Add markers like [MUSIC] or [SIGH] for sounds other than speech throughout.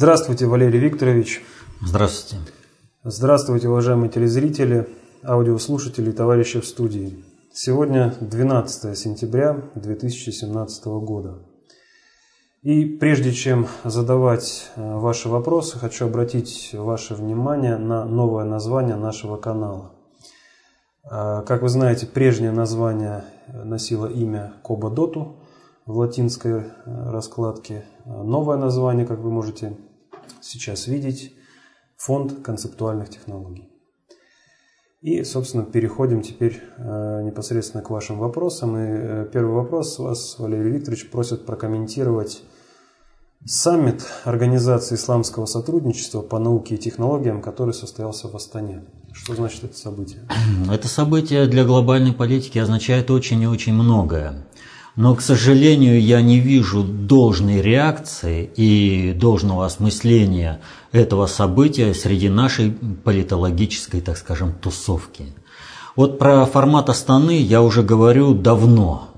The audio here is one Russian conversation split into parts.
Здравствуйте, Валерий Викторович. Здравствуйте. Здравствуйте, уважаемые телезрители, аудиослушатели и товарищи в студии. Сегодня 12 сентября 2017 года. И прежде чем задавать э, ваши вопросы, хочу обратить ваше внимание на новое название нашего канала. Э, как вы знаете, прежнее название носило имя Коба Доту в латинской э, раскладке. Новое название, как вы можете сейчас видеть фонд концептуальных технологий. И, собственно, переходим теперь э, непосредственно к вашим вопросам. И э, первый вопрос вас, Валерий Викторович, просит прокомментировать саммит Организации исламского сотрудничества по науке и технологиям, который состоялся в Астане. Что значит это событие? [CLEARS THROAT] Это событие для глобальной политики означает очень и очень многое. Но, к сожалению, я не вижу должной реакции и должного осмысления этого события среди нашей политологической, так скажем, тусовки. Вот про формат Астаны я уже говорю давно.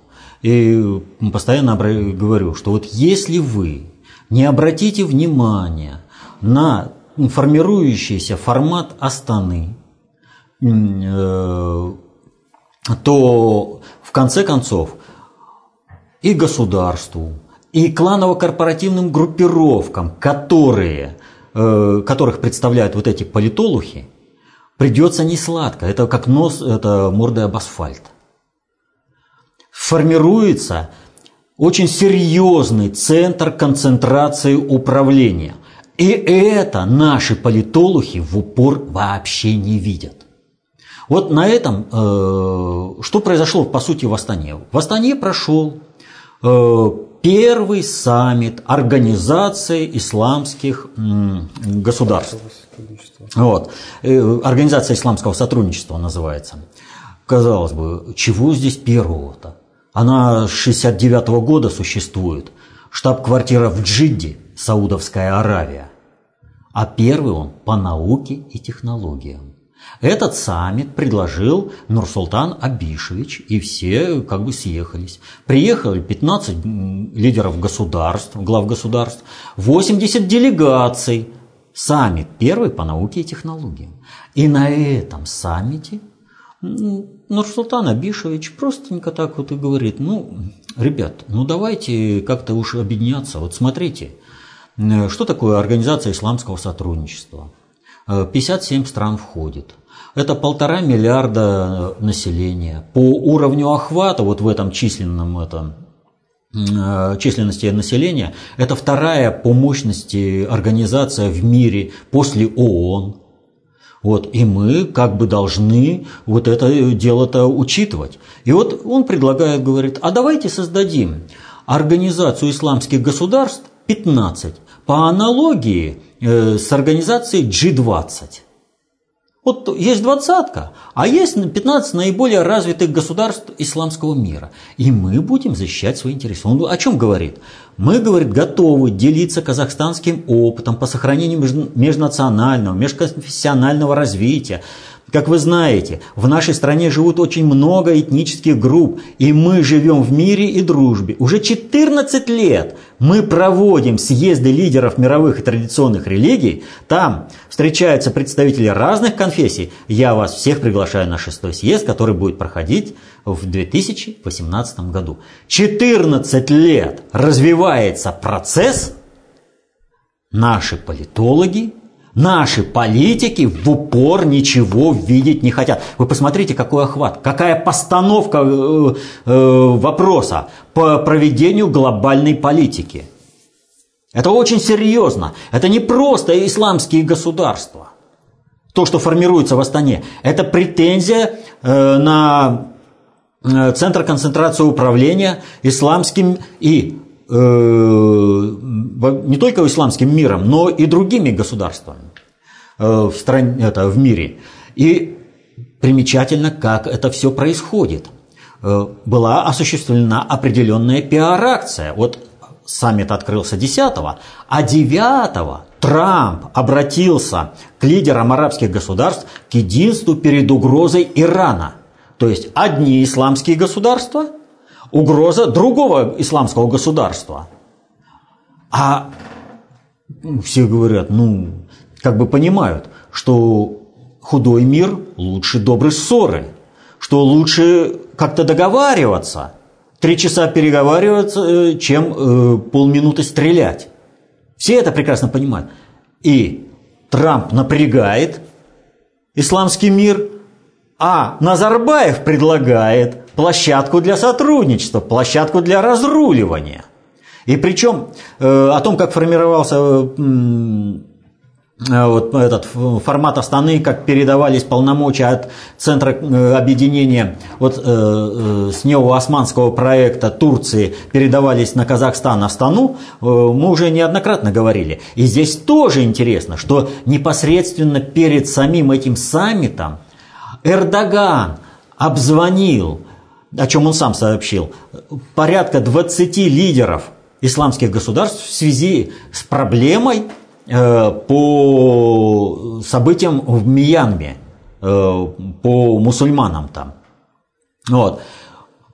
И постоянно говорю, что вот если вы не обратите внимания на формирующийся формат Астаны, э, то в конце концов и государству, и кланово-корпоративным группировкам, которые, э, которых представляют вот эти политолухи, придется не сладко. Это как нос, это мордой об асфальт. Формируется очень серьезный центр концентрации управления. И это наши политолухи в упор вообще не видят. Вот на этом, э, что произошло по сути в Астане? В Астане прошел первый саммит Организации исламских государств. Вот. Э, Организация исламского сотрудничества называется. Казалось бы, чего здесь первого-то? Она с 69 -го года существует. Штаб-квартира в Джидде, Саудовская Аравия. А первый он по науке и технологиям. Этот саммит предложил Нурсултан Абишевич, и все как бы съехались. Приехали 15 лидеров государств, глав государств, 80 делегаций. Саммит первый по науке и технологиям. И на этом саммите Нурсултан Абишевич простенько так вот и говорит, ну, ребят, ну давайте как-то уж объединяться. Вот смотрите, что такое Организация исламского сотрудничества? 57 стран входит. Это полтора миллиарда населения. По уровню охвата, вот в этом численном этом, э, численности населения, это вторая по мощности организация в мире после ООН. Вот, и мы как бы должны вот это дело-то учитывать. И вот он предлагает, говорит, а давайте создадим организацию исламских государств 15 по аналогии Э, с организацией G20. Вот есть двадцатка, а есть 15 наиболее развитых государств исламского мира. И мы будем защищать свои интересы. Он о чем говорит? Мы, говорит, готовы делиться казахстанским опытом по сохранению межнационального, межконфессионального развития, как вы знаете, в нашей стране живут очень много этнических групп, и мы живем в мире и дружбе. Уже 14 лет мы проводим съезды лидеров мировых и традиционных религий. Там встречаются представители разных конфессий. Я вас всех приглашаю на шестой съезд, который будет проходить в 2018 году. 14 лет развивается процесс. Наши политологи Наши политики в упор ничего видеть не хотят. Вы посмотрите, какой охват, какая постановка э, э, вопроса по проведению глобальной политики. Это очень серьезно. Это не просто исламские государства. То, что формируется в Астане, это претензия э, на э, Центр концентрации управления исламским и не только исламским миром, но и другими государствами э, в, стране, это, в мире. И примечательно, как это все происходит. Э, была осуществлена определенная пиар-акция. Вот саммит открылся 10 а 9 Трамп обратился к лидерам арабских государств к единству перед угрозой Ирана. То есть одни исламские государства – угроза другого исламского государства. А все говорят, ну, как бы понимают, что худой мир лучше доброй ссоры, что лучше как-то договариваться, три часа переговариваться, э, чем э, полминуты стрелять. Все это прекрасно понимают. И Трамп напрягает исламский мир, а Назарбаев предлагает площадку для сотрудничества, площадку для разруливания. И причем э, о том, как формировался э, вот этот формат Астаны, как передавались полномочия от Центра э, объединения вот, э, э, с неоосманского проекта Турции передавались на Казахстан, Астану, э, мы уже неоднократно говорили. И здесь тоже интересно, что непосредственно перед самим этим саммитом Эрдоган обзвонил, о чем он сам сообщил, порядка 20 лидеров исламских государств в связи с проблемой э, по событиям в Мьянме, э, по мусульманам там. Вот.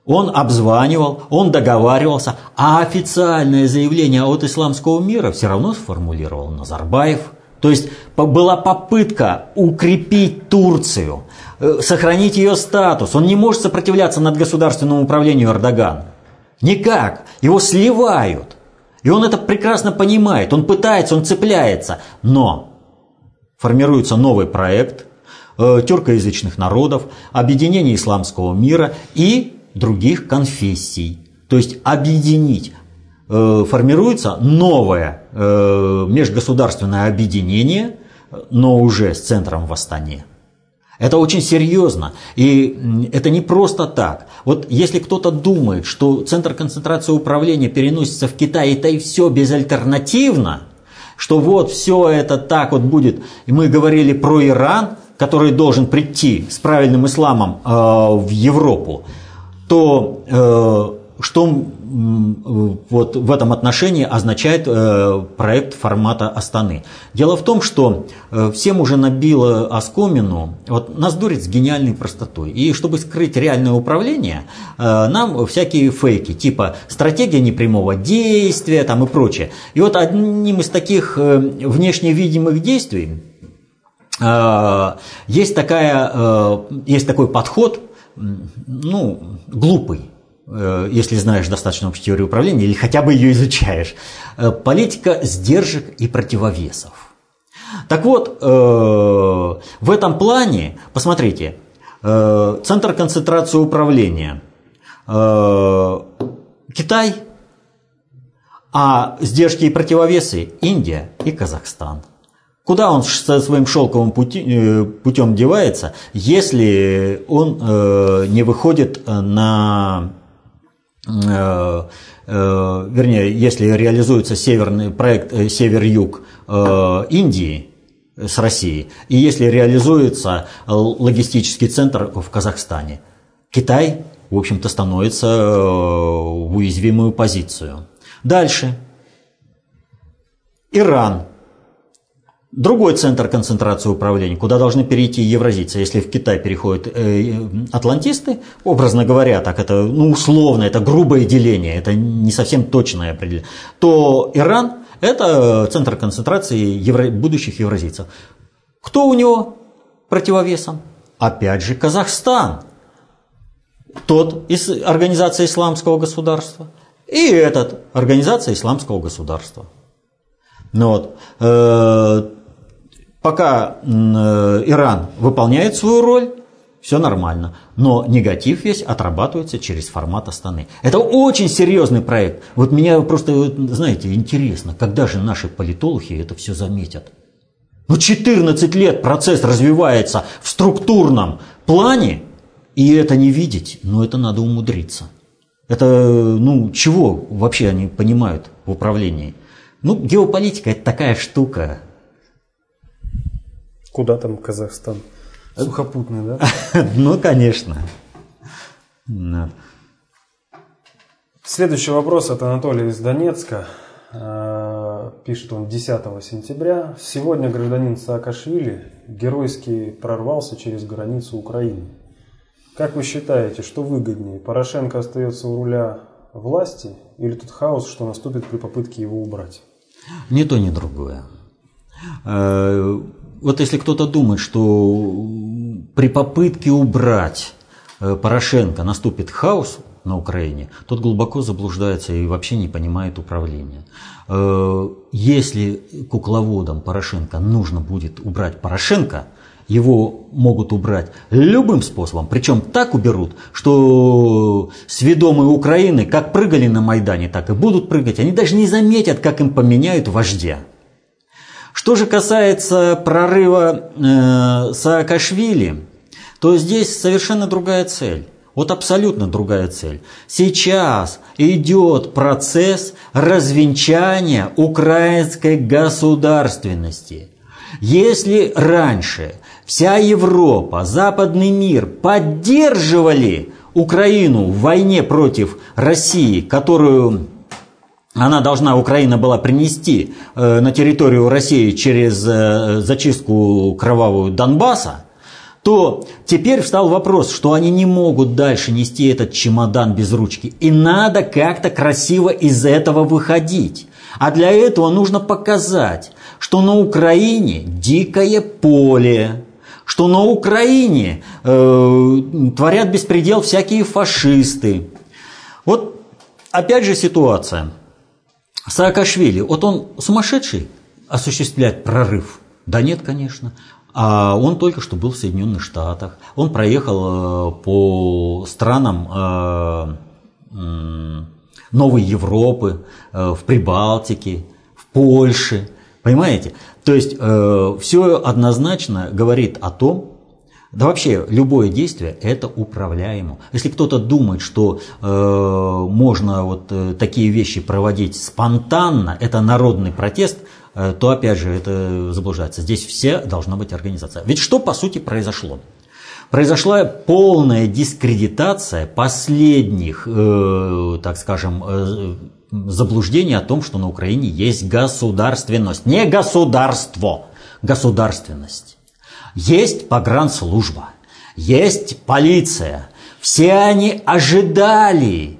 Он обзванивал, он договаривался, а официальное заявление от исламского мира все равно сформулировал Назарбаев. То есть была попытка укрепить Турцию, сохранить ее статус. Он не может сопротивляться над государственному управлению Эрдоган. Никак. Его сливают. И он это прекрасно понимает. Он пытается, он цепляется. Но формируется новый проект э, тюркоязычных народов, объединение исламского мира и других конфессий. То есть объединить. Э, формируется новое э, межгосударственное объединение, но уже с центром в Астане. Это очень серьезно. И это не просто так. Вот если кто-то думает, что центр концентрации управления переносится в Китай, это и все безальтернативно, что вот все это так вот будет. И мы говорили про Иран, который должен прийти с правильным исламом э, в Европу, то э, что вот в этом отношении означает э, проект формата Астаны. Дело в том, что э, всем уже набило оскомину, вот нас дурит с гениальной простотой. И чтобы скрыть реальное управление, э, нам всякие фейки, типа стратегия непрямого действия там и прочее. И вот одним из таких внешне видимых действий есть, такая, есть такой подход, ну, глупый, если знаешь достаточно общей теории управления или хотя бы ее изучаешь. Э, политика сдержек и противовесов. Так вот, э, в этом плане, посмотрите, центр концентрации управления Китай, а сдержки и противовесы Индия и Казахстан. Куда он со своим шелковым пути, путем девается, если он не выходит на Э, э, вернее, если реализуется северный проект э, Север-Юг Индии с Россией, и если реализуется логистический центр в Казахстане, Китай, в общем-то, становится в уязвимую позицию. Дальше. Иран Другой центр концентрации управления, куда должны перейти евразийцы, если в Китай переходят э, атлантисты, образно говоря, так это ну, условно, это грубое деление, это не совсем точное определение, то Иран – это центр концентрации евро, будущих евразийцев. Кто у него противовесом? Опять же Казахстан, тот из Организации Исламского государства, и этот Организация Исламского государства. Ну вот. Пока э, Иран выполняет свою роль, все нормально. Но негатив весь отрабатывается через формат Астаны. Это очень серьезный проект. Вот меня просто, знаете, интересно, когда же наши политологи это все заметят? Ну, 14 лет процесс развивается в структурном плане, и это не видеть, ну, это надо умудриться. Это, ну, чего вообще они понимают в управлении? Ну, геополитика – это такая штука, Куда там Казахстан? Сухопутный, да? [LAUGHS] Ну, конечно. Следующий вопрос от Анатолия из Донецка. А, пишет он 10 сентября. Сегодня гражданин Саакашвили геройски прорвался через границу Украины. Как вы считаете, что выгоднее? Порошенко остается у руля власти или тот хаос, что наступит при попытке его убрать? Ни то, ни другое. Вот если кто-то думает, что при попытке убрать э, Порошенко наступит хаос на Украине, тот глубоко заблуждается и вообще не понимает управления. Э, если кукловодам Порошенко нужно будет убрать Порошенко, его могут убрать любым способом, причем так уберут, что сведомые Украины как прыгали на Майдане, так и будут прыгать. Они даже не заметят, как им поменяют вождя. Что же касается прорыва э, Саакашвили, то здесь совершенно другая цель. Вот абсолютно другая цель. Сейчас идет процесс развенчания украинской государственности. Если раньше вся Европа, западный мир поддерживали Украину в войне против России, которую она должна, Украина была принести э, на территорию России через э, зачистку кровавую Донбасса, то теперь встал вопрос, что они не могут дальше нести этот чемодан без ручки. И надо как-то красиво из этого выходить. А для этого нужно показать, что на Украине дикое поле, что на Украине э, творят беспредел всякие фашисты. Вот опять же ситуация. Саакашвили, вот он сумасшедший осуществлять прорыв? Да нет, конечно. А он только что был в Соединенных Штатах. Он проехал э, по странам э, Новой Европы, э, в Прибалтике, в Польше. Понимаете? То есть все однозначно говорит о том, да вообще любое действие это управляемо. Если кто-то думает, что э, можно вот э, такие вещи проводить спонтанно, это народный протест, Э, то опять же это заблуждается. Здесь все должна быть организация. Ведь что по сути произошло? Произошла полная дискредитация последних, э, так скажем, э, заблуждений о том, что на Украине есть государственность. Не государство, государственность. Есть погранслужба, есть полиция. Все они ожидали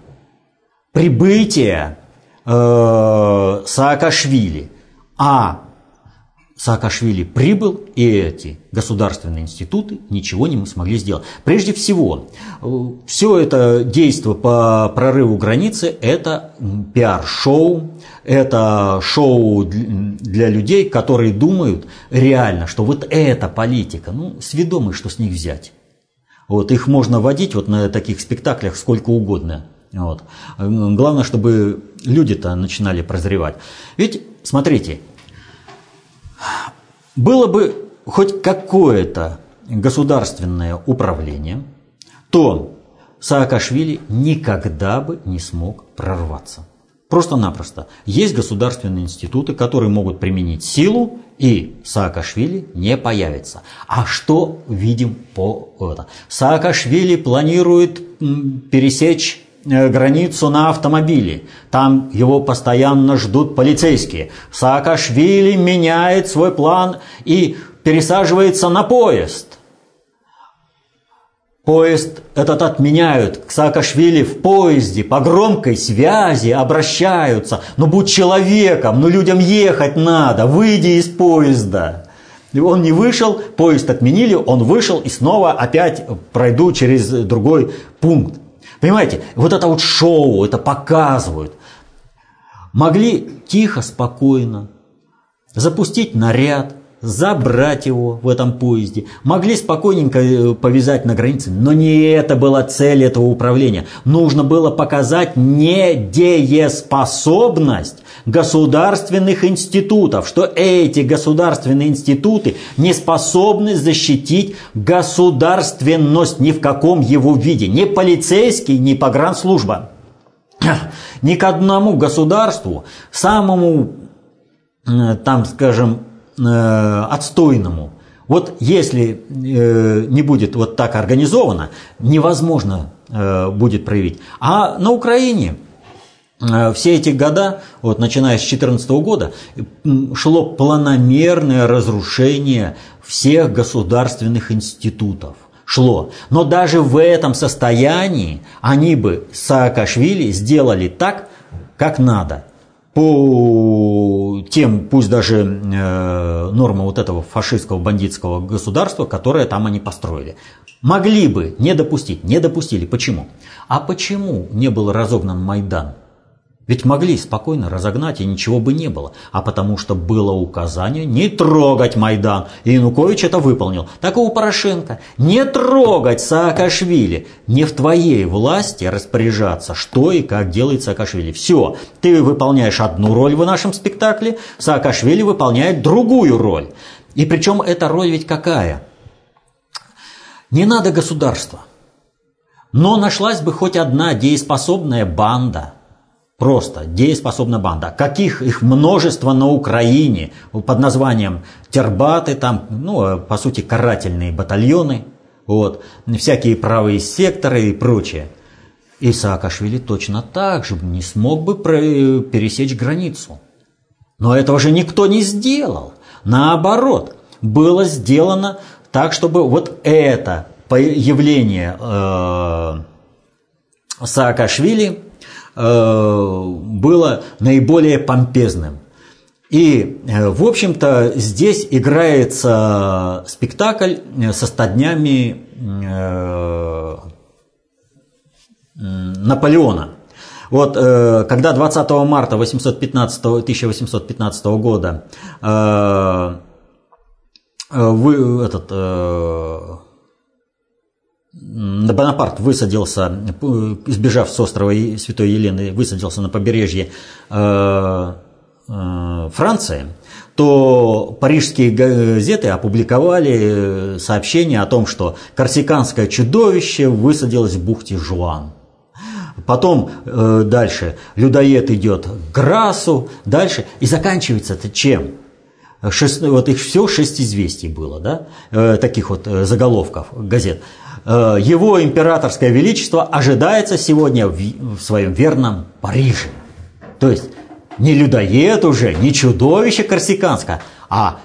прибытия э, Саакашвили – а Саакашвили прибыл, и эти государственные институты ничего не смогли сделать. Прежде всего, все это действие по прорыву границы – это пиар-шоу, это шоу для людей, которые думают реально, что вот эта политика, ну, сведомы, что с них взять. Вот, их можно водить вот на таких спектаклях сколько угодно. Вот. Главное, чтобы люди-то начинали прозревать. Ведь, смотрите, было бы хоть какое-то государственное управление, то Саакашвили никогда бы не смог прорваться. Просто-напросто. Есть государственные институты, которые могут применить силу, и Саакашвили не появится. А что видим по это? Саакашвили планирует пересечь границу на автомобиле. Там его постоянно ждут полицейские. Саакашвили меняет свой план и пересаживается на поезд. Поезд этот отменяют. К Саакашвили в поезде по громкой связи обращаются. Ну будь человеком, ну людям ехать надо, выйди из поезда. Он не вышел, поезд отменили, он вышел и снова опять пройду через другой пункт. Понимаете, вот это вот шоу, это показывают. Могли тихо, спокойно запустить наряд, забрать его в этом поезде. Могли спокойненько э, повязать на границе, но не это была цель этого управления. Нужно было показать недееспособность государственных институтов, что эти государственные институты не способны защитить государственность ни в каком его виде. Ни полицейский, ни погранслужба. Ни к одному государству, самому, э, там, скажем, Э, отстойному. Вот если э, не будет вот так организовано, невозможно э, будет проявить. А на Украине все эти года, вот начиная с 2014 года, шло планомерное разрушение всех государственных институтов. Шло. Но даже в этом состоянии они бы Саакашвили сделали так, как надо. По тем, пусть даже э, нормам вот этого фашистского бандитского государства, которое там они построили. Могли бы не допустить, не допустили. Почему? А почему не был разогнан Майдан? Ведь могли спокойно разогнать, и ничего бы не было. А потому что было указание не трогать Майдан. И Янукович это выполнил. Так и у Порошенко. Не трогать Саакашвили. Не в твоей власти распоряжаться, что и как делает Саакашвили. Все. Ты выполняешь одну роль в нашем спектакле, Саакашвили выполняет другую роль. И причем эта роль ведь какая? Не надо государства. Но нашлась бы хоть одна дееспособная банда – Просто дееспособна банда. Каких их множество на Украине под названием тербаты, там, ну, по сути, карательные батальоны, вот, всякие правые секторы и прочее. И Саакашвили точно так же не смог бы пересечь границу. Но этого же никто не сделал. Наоборот, было сделано так, чтобы вот это явление э, Саакашвили Э, было наиболее помпезным. И, э, в общем-то, здесь играется спектакль со стаднями э, Наполеона. Вот когда 20 марта 815, 1815 года вы, этот, Бонапарт высадился, избежав с острова Святой Елены, высадился на побережье э, э, Франции, то парижские газеты опубликовали сообщение о том, что корсиканское чудовище высадилось в бухте Жуан. Потом э, дальше людоед идет к Грасу, дальше. И заканчивается это чем? Шесть, вот их все шесть известий было, да, э, таких вот э, заголовков газет. Э, его императорское величество ожидается сегодня в своем верном Париже. То есть не людоед уже, не чудовище корсиканское, а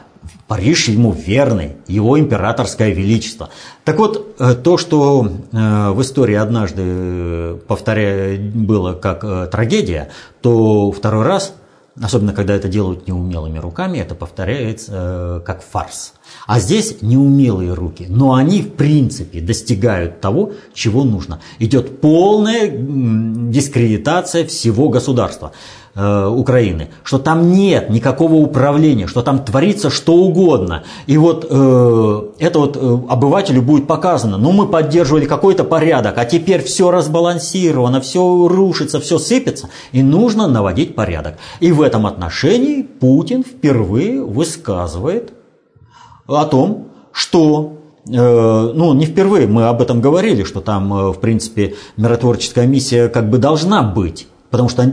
Париж ему верный, его императорское величество. Так вот, э, то, что э, в истории однажды, повторяю, было как трагедия, то второй раз, особенно когда это делают неумелыми руками, это повторяется как фарс. А здесь неумелые руки, но они в принципе достигают того, чего нужно. Идет полная дискредитация всего государства э, Украины, что там нет никакого управления, что там творится что угодно. И вот э, это вот э, обывателю будет показано, ну мы поддерживали какой-то порядок, а теперь все разбалансировано, все рушится, все сыпется, и нужно наводить порядок. И в этом отношении Путин впервые высказывает о том, что э, ну, не впервые мы об этом говорили, что там, в принципе, миротворческая миссия как бы должна быть. Потому что,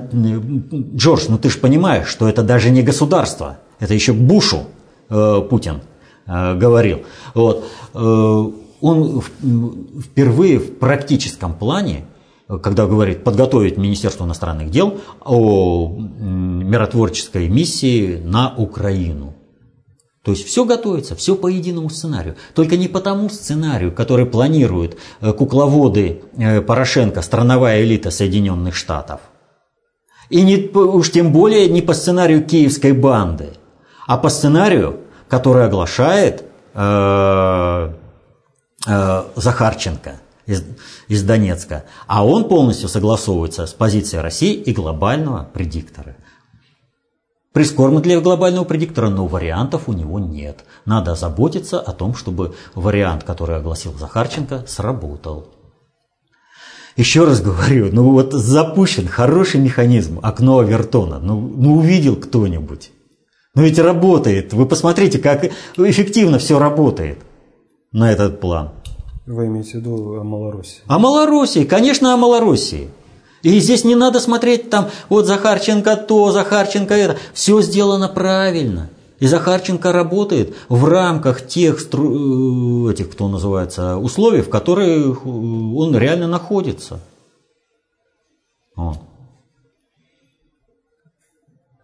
Джордж, ну ты же понимаешь, что это даже не государство, это еще Бушу э, Путин э, говорил. Вот. Э, он впервые в практическом плане, когда говорит подготовить Министерство иностранных дел о миротворческой миссии на Украину. То есть все готовится, все по единому сценарию. Только не по тому сценарию, который планируют э, кукловоды э, Порошенко, страновая элита Соединенных Штатов. И не, уж тем более не по сценарию киевской банды, а по сценарию, который оглашает э, э, Захарченко из, из Донецка. А он полностью согласовывается с позицией России и глобального предиктора. Прискорбно для глобального предиктора, но вариантов у него нет. Надо заботиться о том, чтобы вариант, который огласил Захарченко, сработал. Еще раз говорю, ну вот запущен хороший механизм, окно Авертона, ну, ну увидел кто-нибудь. Ну ведь работает. Вы посмотрите, как эффективно все работает на этот план. Вы имеете в виду о Малороссии? О Малороссии, конечно, о Малороссии. И здесь не надо смотреть там, вот Захарченко то, Захарченко это. Все сделано правильно. И Захарченко работает в рамках тех э, этих, кто называется, условий, в которых он реально находится. Вот.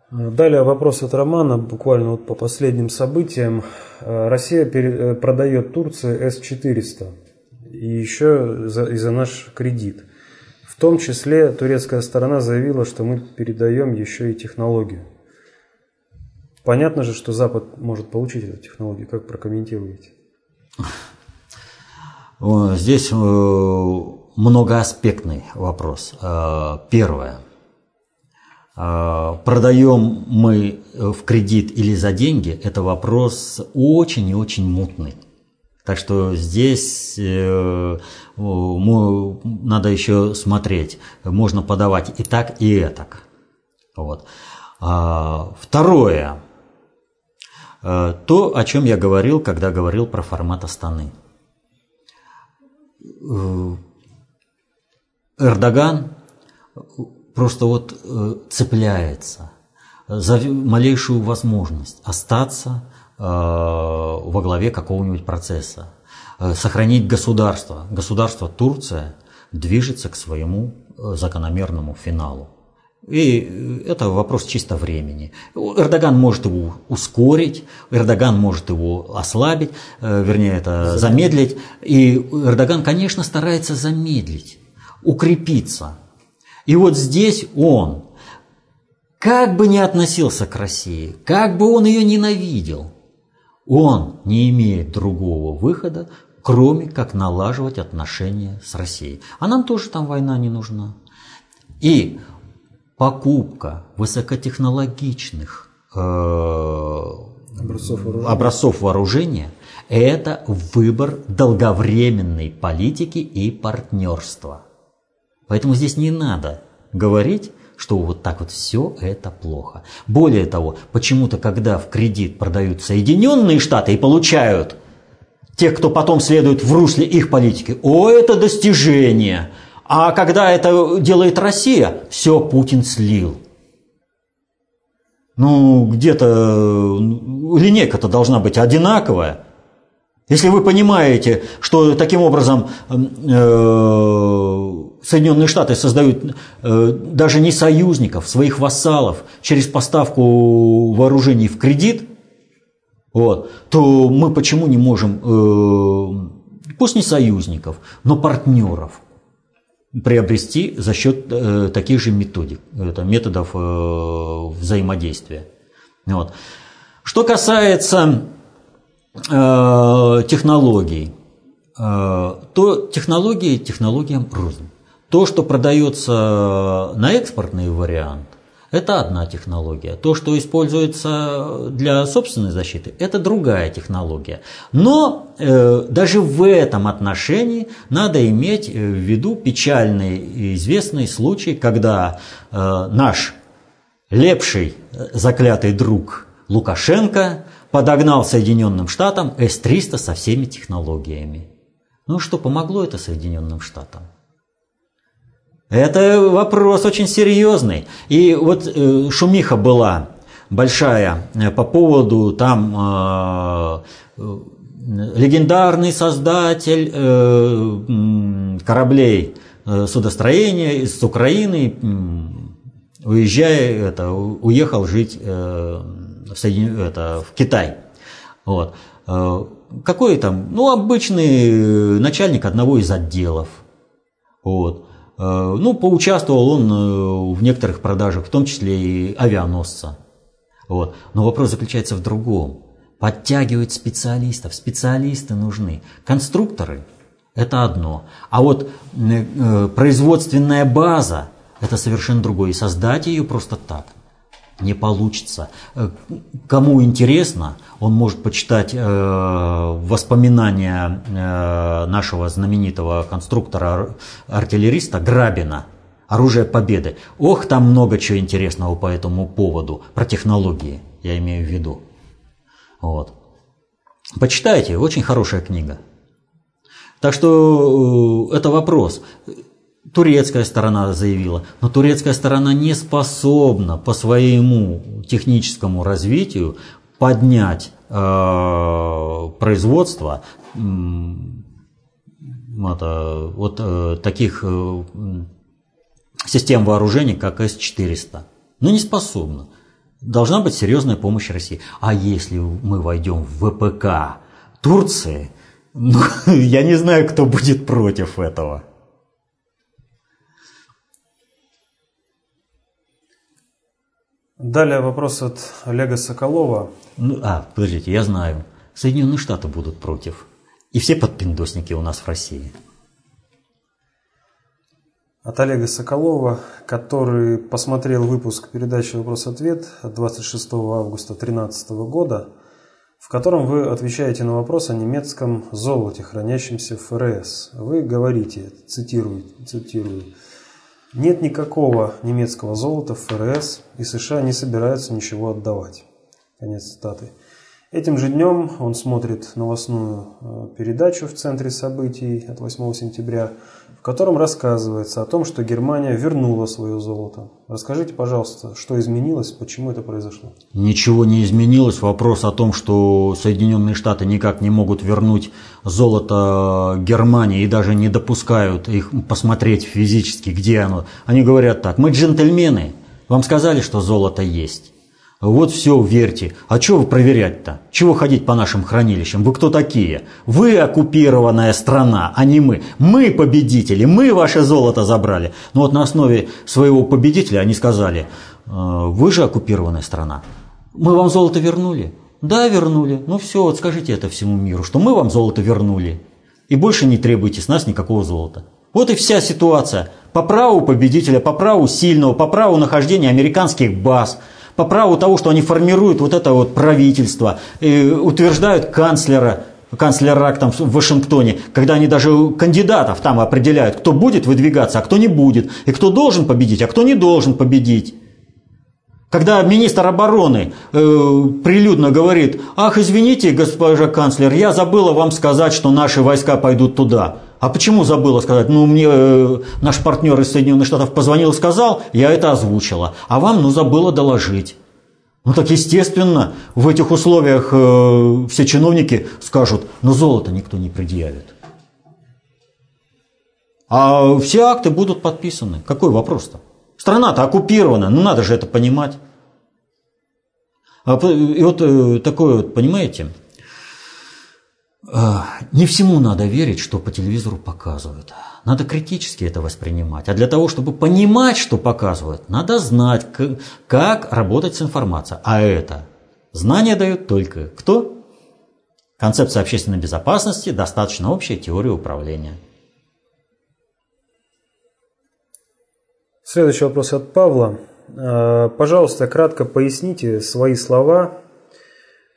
Далее вопрос от Романа, буквально вот по последним событиям. Россия э, продает Турции С-400 и еще за, и за наш кредит – В том числе турецкая сторона заявила, что мы передаем еще и технологию. Понятно же, что Запад может получить эту технологию. Как прокомментируете? Здесь э, многоаспектный вопрос. Э, первое. Э, продаем мы в кредит или за деньги, это вопрос очень и очень мутный. Так что здесь надо еще смотреть. Можно подавать и так, и этак. Вот. Второе. То, о чем я говорил, когда говорил про формат Астаны. Э, Эрдоган просто вот э, цепляется за малейшую возможность остаться э, во главе какого-нибудь процесса, сохранить государство. Государство Турция движется к своему закономерному финалу. И это вопрос чисто времени. Эрдоган может его ускорить, Эрдоган может его ослабить, э, вернее, это замедлить. И Эрдоган, конечно, старается замедлить, укрепиться. И вот здесь он, как бы ни относился к России, как бы он ее ненавидел, он не имеет другого выхода, кроме как налаживать отношения с Россией. А нам тоже там война не нужна. И покупка высокотехнологичных э, образцов, вооружения. образцов вооружения – это выбор долговременной политики и партнерства. Поэтому здесь не надо говорить, что вот так вот все это плохо. Более того, почему-то, когда в кредит продают Соединенные Штаты и получают тех, кто потом следует в русле их политики, о, это достижение – а когда это делает Россия, все Путин слил. Ну, где-то линейка-то должна быть одинаковая. Если вы понимаете, что таким образом э, Соединенные Штаты создают э, даже не союзников, своих вассалов через поставку вооружений в кредит, вот, то мы почему не можем, э, пусть не союзников, но партнеров – приобрести за счет э, таких же методик, это, методов э, взаимодействия. Вот. Что касается э, технологий, э, то технологии технологиям рознь. То, что продается на экспортный вариант, это одна технология. То, что используется для собственной защиты, это другая технология. Но э, даже в этом отношении надо иметь в виду печальный и известный случай, когда э, наш лепший э, заклятый друг Лукашенко подогнал Соединенным Штатам С-300 со всеми технологиями. Ну что, помогло это Соединенным Штатам? Это вопрос очень серьезный. И вот э, шумиха была большая э, по поводу там э, легендарный создатель кораблей судостроения из Украины, уезжая, это, уехал жить в, Соедин... это, в Китай. Вот. Какой там? Ну, обычный начальник одного из отделов. Вот. Э, ну, поучаствовал он э, в некоторых продажах, в том числе и авианосца. Вот. Но вопрос заключается в другом. Подтягивать специалистов. Специалисты нужны. Конструкторы – это одно. А вот э, производственная база – это совершенно другое. И создать ее просто так не получится. Э, кому интересно, он может почитать э, воспоминания э, нашего знаменитого конструктора-артиллериста Грабина «Оружие Победы». Ох, там много чего интересного по этому поводу, про технологии, я имею в виду. Вот. Почитайте, очень хорошая книга. Так что это вопрос турецкая сторона заявила, но турецкая сторона не способна по своему техническому развитию поднять э, производство э, это, вот э, таких э, систем вооружений, как С-400. Ну, не способна. Должна быть серьезная помощь России. А если мы войдем в ВПК Турции, [LAUGHS] ну, я не знаю, кто будет против этого. Далее вопрос от Олега Соколова. Ну, а, подождите, я знаю. Соединенные Штаты будут против. И все подпиндосники у нас в России. От Олега Соколова, который посмотрел выпуск передачи «Вопрос-ответ» 26 августа 2013 года, в котором вы отвечаете на вопрос о немецком золоте, хранящемся в ФРС. Вы говорите, цитирую, цитирую, нет никакого немецкого золота в ФРС, и США не собираются ничего отдавать. Конец цитаты. Этим же днем он смотрит новостную э, передачу в центре событий от 8 сентября, в котором рассказывается о том, что Германия вернула свое золото. Расскажите, пожалуйста, что изменилось, почему это произошло? Ничего не изменилось. Вопрос о том, что Соединенные Штаты никак не могут вернуть золото Германии и даже не допускают их посмотреть физически, где оно. Они говорят так, мы джентльмены, вам сказали, что золото есть. Вот все, верьте. А что вы проверять-то? Чего ходить по нашим хранилищам? Вы кто такие? Вы оккупированная страна, а не мы. Мы победители, мы ваше золото забрали. Но вот на основе своего победителя они сказали, «Э, вы же оккупированная страна. Мы вам золото вернули? Да, вернули. Ну все, вот скажите это всему миру, что мы вам золото вернули. И больше не требуйте с нас никакого золота. Вот и вся ситуация. По праву победителя, по праву сильного, по праву нахождения американских баз – по праву того, что они формируют вот это вот правительство, и утверждают канцлера, канцлера там в Вашингтоне, когда они даже кандидатов там определяют, кто будет выдвигаться, а кто не будет, и кто должен победить, а кто не должен победить. Когда министр обороны э, прилюдно говорит, ах, извините, госпожа канцлер, я забыла вам сказать, что наши войска пойдут туда. А почему забыла сказать? Ну, мне э, наш партнер из Соединенных Штатов позвонил и сказал, я это озвучила. А вам, ну, забыла доложить. Ну, так естественно, в этих условиях э, все чиновники скажут, ну, золото никто не предъявит. А все акты будут подписаны. Какой вопрос-то? Страна-то оккупирована, ну надо же это понимать. А и вот э, такое вот, понимаете, не всему надо верить, что по телевизору показывают. Надо критически это воспринимать. А для того, чтобы понимать, что показывают, надо знать, как работать с информацией. А это знания дают только кто? Концепция общественной безопасности, достаточно общая теория управления. Следующий вопрос от Павла. А, пожалуйста, кратко поясните свои слова,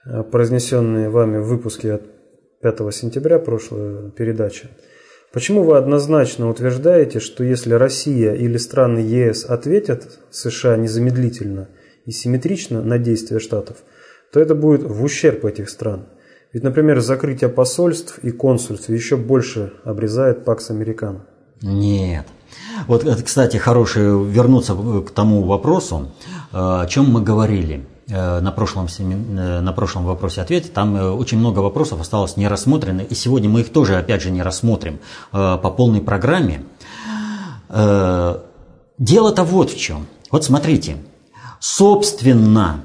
а, произнесенные вами в выпуске от 5 сентября прошлой передачи. Почему вы однозначно утверждаете, что если Россия или страны ЕС ответят США незамедлительно и симметрично на действия Штатов, то это будет в ущерб этих стран? Ведь, например, закрытие посольств и консульств еще больше обрезает Пакс Американо. Нет. Вот, кстати, хороший вернуться к тому вопросу, э, о чем мы говорили. Э, на прошлом, э, на прошлом вопросе-ответе, там э, очень много вопросов осталось не рассмотрены, и сегодня мы их тоже, опять же, не рассмотрим по полной программе. Дело-то вот в чем. Вот смотрите, собственно,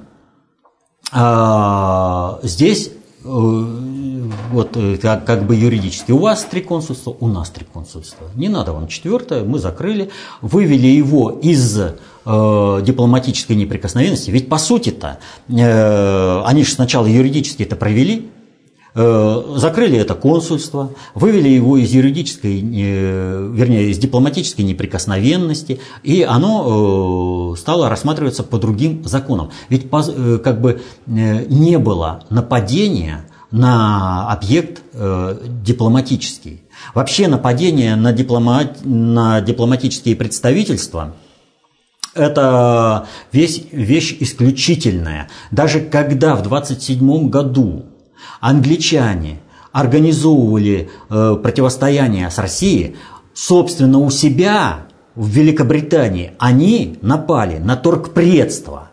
здесь вот как, как бы юридически. У вас три консульства, у нас три консульства. Не надо вам четвертое, мы закрыли, вывели его из э, дипломатической неприкосновенности. Ведь по сути-то э, они же сначала юридически это провели, э, закрыли это консульство, вывели его из юридической, э, вернее, из дипломатической неприкосновенности, и оно э, стало рассматриваться по другим законам. Ведь как бы не было нападения на объект дипломатический. Вообще нападение на, дипломат, на дипломатические представительства – это вещь, вещь исключительная. Даже когда в 27 году англичане организовывали э, противостояние с Россией, собственно, у себя в Великобритании они напали на торгпредство.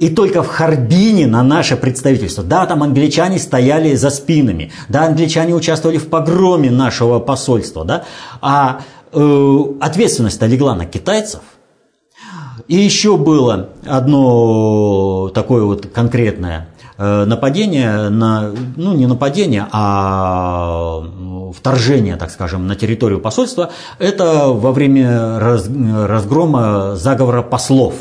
И только в Харбине на наше представительство. Да, там англичане стояли за спинами. Да, англичане участвовали в погроме нашего посольства. Да, а э, ответственность-то легла на китайцев – и еще было одно такое вот конкретное э, нападение на, ну не нападение, а вторжение, так скажем, на территорию посольства, это во время разгрома заговора послов.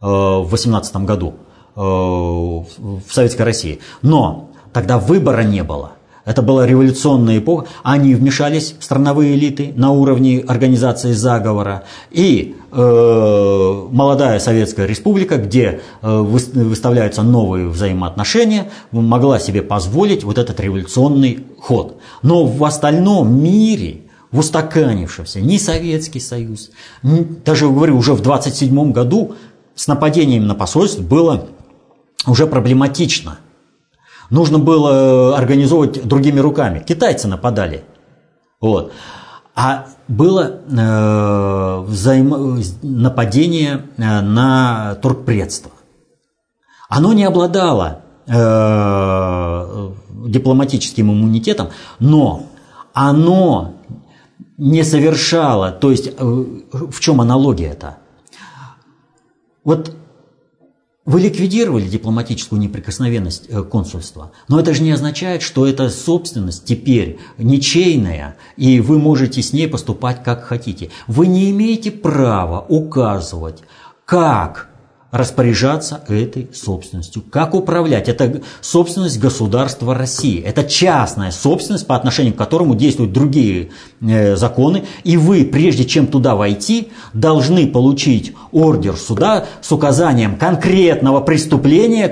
в 18 году в Советской России. Но тогда выбора не было. Это была революционная эпоха. Они вмешались, страновые элиты, на уровне организации заговора. И э, молодая Советская Республика, где э, выставляются новые взаимоотношения, могла себе позволить вот этот революционный ход. Но в остальном мире в устаканившемся ни Советский Союз, даже, говорю, уже в 27 году с нападением на посольство было уже проблематично. Нужно было э, организовывать другими руками. Китайцы нападали. Вот. А было э, взаим... нападение э, на туркпредство. Оно не обладало э, дипломатическим иммунитетом, но оно не совершало, то есть э, в чем аналогия это? Вот вы ликвидировали дипломатическую неприкосновенность э, консульства, но это же не означает, что эта собственность теперь ничейная, и вы можете с ней поступать как хотите. Вы не имеете права указывать, как распоряжаться этой собственностью. Как управлять? Это собственность государства России. Это частная собственность, по отношению к которому действуют другие э, законы. И вы, прежде чем туда войти, должны получить ордер суда с указанием конкретного преступления,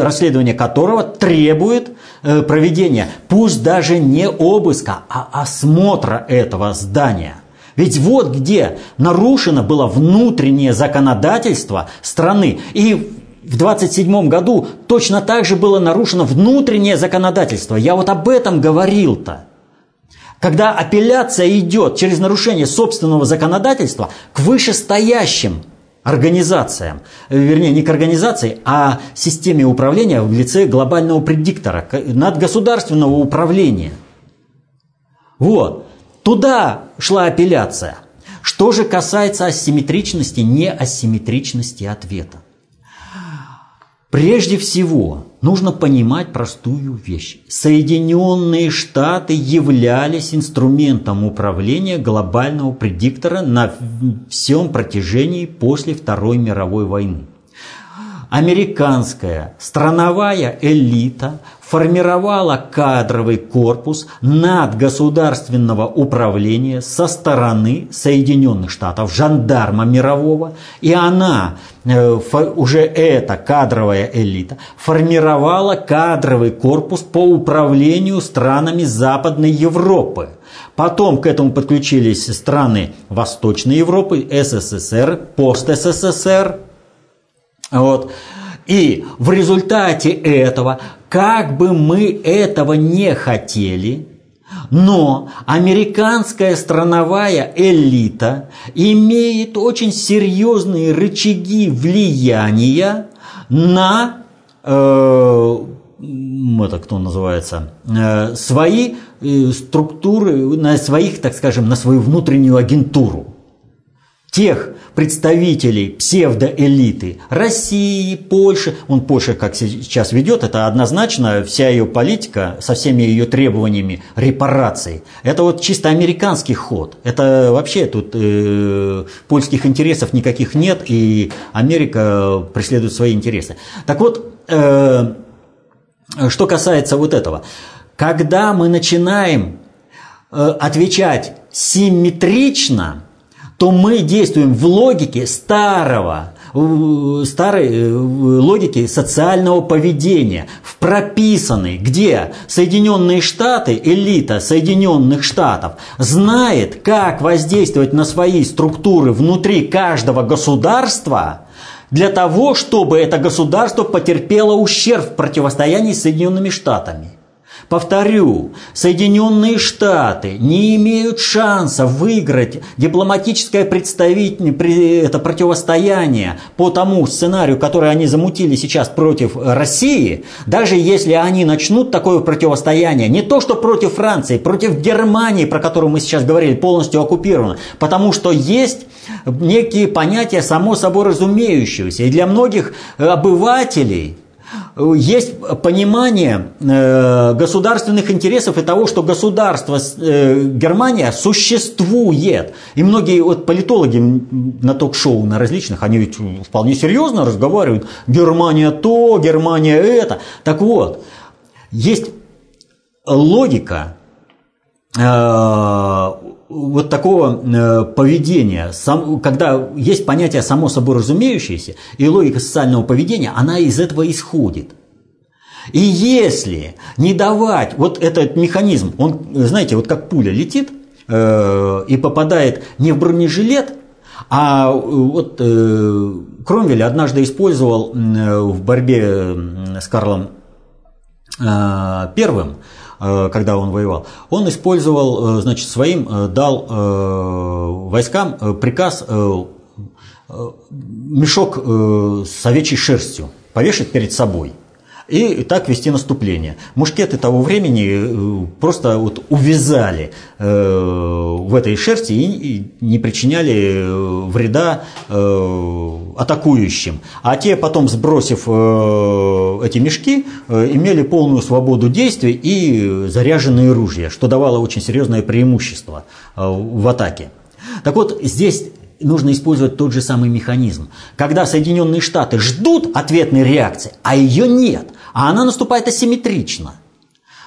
расследование которого требует э, проведения, пусть даже не обыска, а осмотра этого здания – ведь вот где нарушено было внутреннее законодательство страны. И в 27 году точно так же было нарушено внутреннее законодательство. Я вот об этом говорил-то. Когда апелляция идет через нарушение собственного законодательства к вышестоящим организациям, вернее, не к организации, а системе управления в лице глобального предиктора, надгосударственного управления. Вот. Туда шла апелляция. Что же касается асимметричности, неасимметричности ответа. Прежде всего, нужно понимать простую вещь. Соединенные Штаты являлись инструментом управления глобального предиктора на всем протяжении после Второй мировой войны. Американская страновая элита формировала кадровый корпус надгосударственного управления со стороны Соединенных Штатов, жандарма мирового, и она, э, уже эта кадровая элита, формировала кадровый корпус по управлению странами Западной Европы. Потом к этому подключились страны Восточной Европы, СССР, пост-СССР. Вот. И в результате этого, как бы мы этого не хотели, но американская страновая элита имеет очень серьезные рычаги влияния на э, это кто называется, э, свои э, структуры, на своих, так скажем, на свою внутреннюю агентуру. Тех представителей псевдоэлиты России, Польши. Он Польша, как сейчас ведет, это однозначно вся ее политика со всеми ее требованиями репараций. Это вот чисто американский ход. Это вообще тут э, польских интересов никаких нет, и Америка преследует свои интересы. Так вот, э, что касается вот этого. Когда мы начинаем э, отвечать симметрично – то мы действуем в логике старого, старой э, логики социального поведения, в прописанной, где Соединенные Штаты, элита Соединенных Штатов, знает, как воздействовать на свои структуры внутри каждого государства для того, чтобы это государство потерпело ущерб в противостоянии с Соединенными Штатами. Повторю, Соединенные Штаты не имеют шанса выиграть дипломатическое представительное это противостояние по тому сценарию, который они замутили сейчас против России, даже если они начнут такое противостояние, не то что против Франции, против Германии, про которую мы сейчас говорили, полностью оккупировано, потому что есть некие понятия само собой разумеющиеся. И для многих обывателей – есть понимание э, государственных интересов и того, что государство э, Германия существует. И многие вот политологи на ток-шоу, на различных, они ведь вполне серьезно разговаривают. Германия то, Германия это. Так вот, есть логика э, вот такого э, поведения, сам, когда есть понятие само собой разумеющееся, и логика социального поведения, она из этого исходит. И если не давать вот этот механизм, он, знаете, вот как пуля летит э, и попадает не в бронежилет, а вот э, Кромвель однажды использовал э, в борьбе с Карлом э, Первым Э, когда он воевал, он использовал, э, значит, своим э, дал войскам приказ мешок с овечьей шерстью повешать перед собой – и так вести наступление. Мушкеты того времени просто вот увязали в этой шерсти и не причиняли вреда атакующим. А те потом, сбросив э, эти мешки, э, имели полную свободу действий и заряженные ружья, что давало очень серьезное преимущество э, в атаке. Так вот, здесь нужно использовать тот же самый механизм. Когда Соединенные Штаты ждут ответной реакции, а ее нет, а она наступает асимметрично.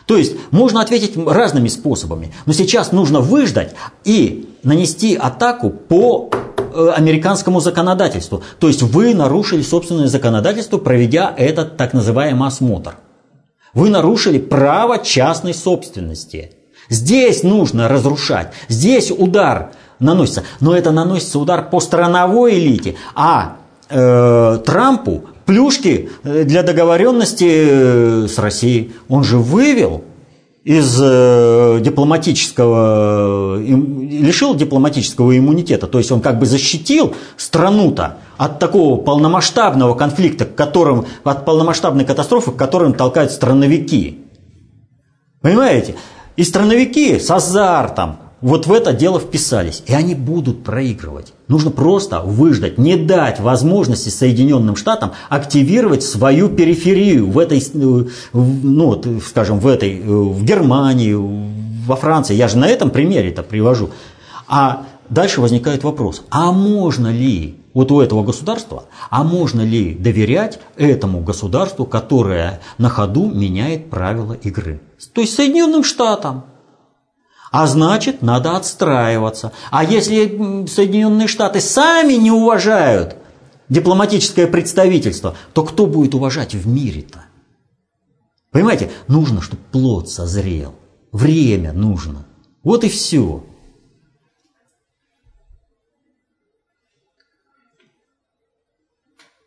То есть можно ответить разными способами, но сейчас нужно выждать и нанести атаку по Э, американскому законодательству. То есть вы нарушили собственное законодательство, проведя этот так называемый осмотр. Вы нарушили право частной собственности. Здесь нужно разрушать, здесь удар наносится. Но это наносится удар по страновой элите, а э, Трампу плюшки э, для договоренности э, с Россией. Он же вывел из э, дипломатического, лишил дипломатического иммунитета. То есть он как бы защитил страну-то от такого полномасштабного конфликта, к которым, от полномасштабной катастрофы, к которым толкают страновики. Понимаете? И страновики с азартом, вот в это дело вписались. И они будут проигрывать. Нужно просто выждать, не дать возможности Соединенным Штатам активировать свою периферию в этой, э, ну, скажем, в этой, э, в Германии, во Франции. Я же на этом примере это привожу. А дальше возникает вопрос, а можно ли вот у этого государства, а можно ли доверять этому государству, которое на ходу меняет правила игры? То есть Соединенным Штатам. А значит, надо отстраиваться. А если Соединенные Штаты сами не уважают дипломатическое представительство, то кто будет уважать в мире-то? Понимаете, нужно, чтобы плод созрел. Время нужно. Вот и все.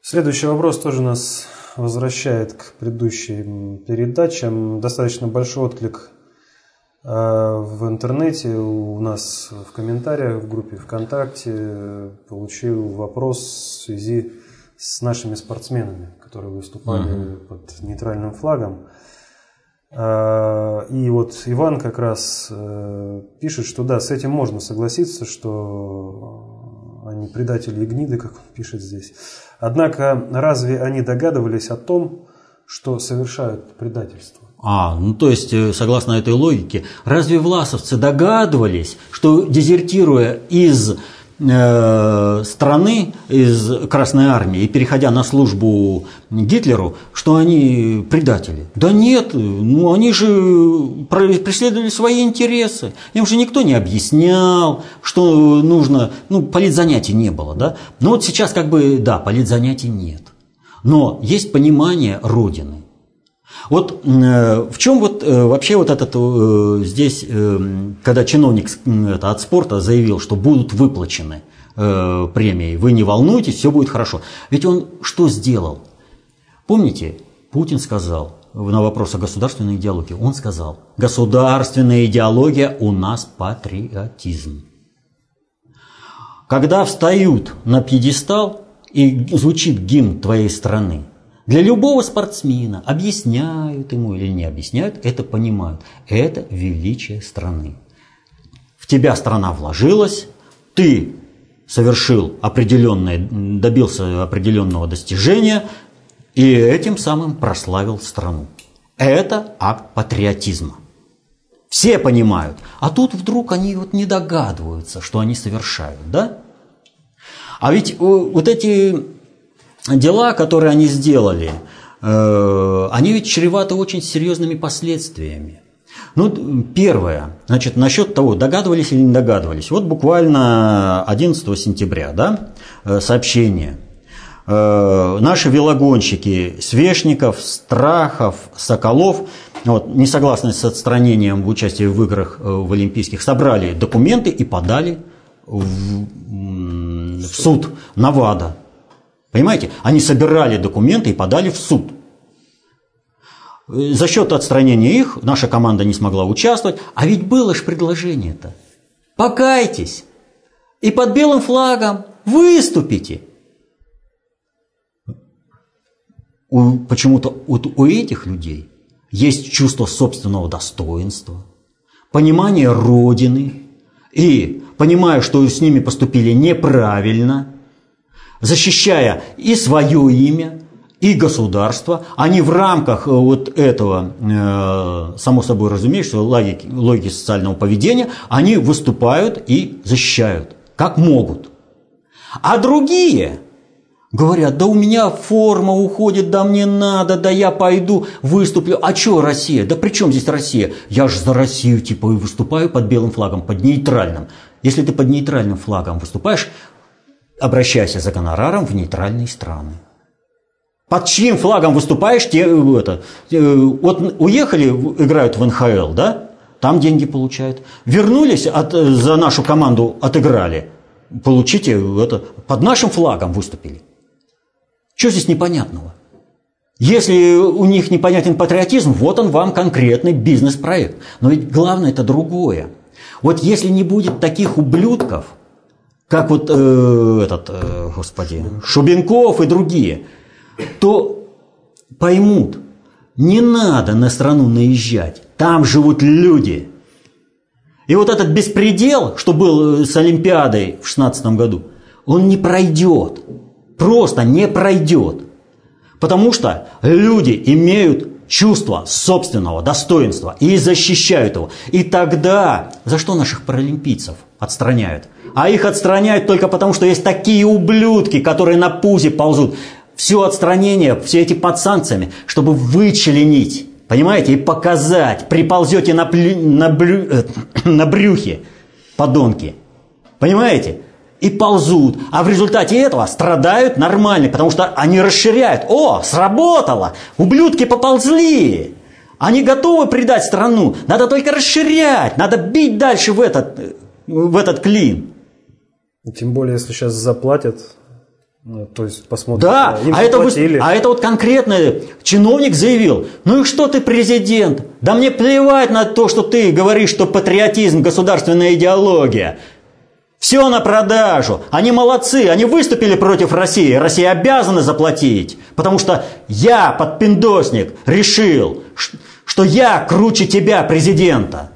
Следующий вопрос тоже нас возвращает к предыдущим передачам. Достаточно большой отклик в интернете у нас в комментариях в группе ВКонтакте получил вопрос в связи с нашими спортсменами, которые выступали uh-huh. под нейтральным флагом. А, и вот Иван как раз э, пишет, что да, с этим можно согласиться, что они предатели и гниды, как он пишет здесь. Однако разве они догадывались о том, что совершают предательство? А, ну то есть, э, согласно этой логике, разве власовцы догадывались, что дезертируя из э, страны, из Красной Армии и переходя на службу Гитлеру, что они предатели? Да нет, ну они же преследовали свои интересы. Им же никто не объяснял, что нужно, ну политзанятий не было, да? Но вот сейчас как бы, да, политзанятий нет. Но есть понимание Родины. Вот э, в чем вот э, вообще вот этот э, здесь, когда чиновник это, от спорта заявил, что будут выплачены премии, вы не волнуйтесь, все будет хорошо. Ведь он что сделал? Помните, Путин сказал на вопрос о государственной идеологии, он сказал, государственная идеология у нас патриотизм. Когда встают на пьедестал и звучит гимн твоей страны, для любого спортсмена объясняют ему или не объясняют, это понимают. Это величие страны. В тебя страна вложилась, ты совершил определенное, добился определенного достижения, И этим самым прославил страну. Это акт патриотизма. Все понимают. А тут вдруг они вот не догадываются, что они совершают, да? А ведь вот эти дела, которые они сделали, э, они ведь чреваты очень серьезными последствиями. Ну, первое, значит, насчет того, догадывались или не догадывались. Вот буквально 11 сентября, да, э, сообщение. Э, наши велогонщики Свешников, Страхов, Соколов, вот, не согласны с отстранением в участии в играх в Олимпийских, собрали документы и подали в, в суд на ВАДА. Понимаете? Они собирали документы и подали в суд. За счет отстранения их наша команда не смогла участвовать. А ведь было же предложение-то. Покайтесь. И под белым флагом выступите. Почему-то вот у этих людей есть чувство собственного достоинства, понимание Родины и понимая, что с ними поступили неправильно, защищая и свое имя, и государство, они в рамках э, вот этого, э, само собой разумеется, логики, логики социального поведения, они выступают и защищают, как могут. А другие говорят, да у меня форма уходит, да мне надо, да я пойду выступлю. А что Россия? Да при чем здесь Россия? Я же за Россию типа и выступаю под белым флагом, под нейтральным. Если ты под нейтральным флагом выступаешь, обращайся за гонораром в нейтральные страны. Под чьим флагом выступаешь, те, э, это, э, вот уехали, играют в НХЛ, да? Там деньги получают. Вернулись, от, э, за нашу команду отыграли. Получите это, под нашим флагом выступили. Что здесь непонятного? Если у них непонятен патриотизм, вот он вам конкретный бизнес-проект. Но ведь главное это другое. Вот если не будет таких ублюдков, как вот э, этот, э, господи, Шубенков и другие – то поймут, не надо на страну наезжать, там живут люди. И вот этот беспредел, что был с Олимпиадой в 16 году, он не пройдет, просто не пройдет. Потому что люди имеют чувство собственного достоинства и защищают его. И тогда за что наших паралимпийцев отстраняют? А их отстраняют только потому, что есть такие ублюдки, которые на пузе ползут. Все отстранение, все эти под санкциями, чтобы вычленить, понимаете, и показать, приползете на, плю, на, брю, э, [CLEARS THROAT] на брюхе, подонки, понимаете, и ползут, а в результате этого страдают нормально, потому что они расширяют. О, сработало, ублюдки поползли, они готовы предать страну, надо только расширять, надо бить дальше в этот, в этот клин. Тем более, если сейчас заплатят ну, то есть посмотрим. Да, а это, вы, а это вот конкретно чиновник заявил, ну и что ты президент? Да мне плевать на то, что ты говоришь, что патриотизм – государственная идеология. Все на продажу. Они молодцы, они выступили против России. Россия обязана заплатить. Потому что я, подпиндосник, решил, что я круче тебя, президента.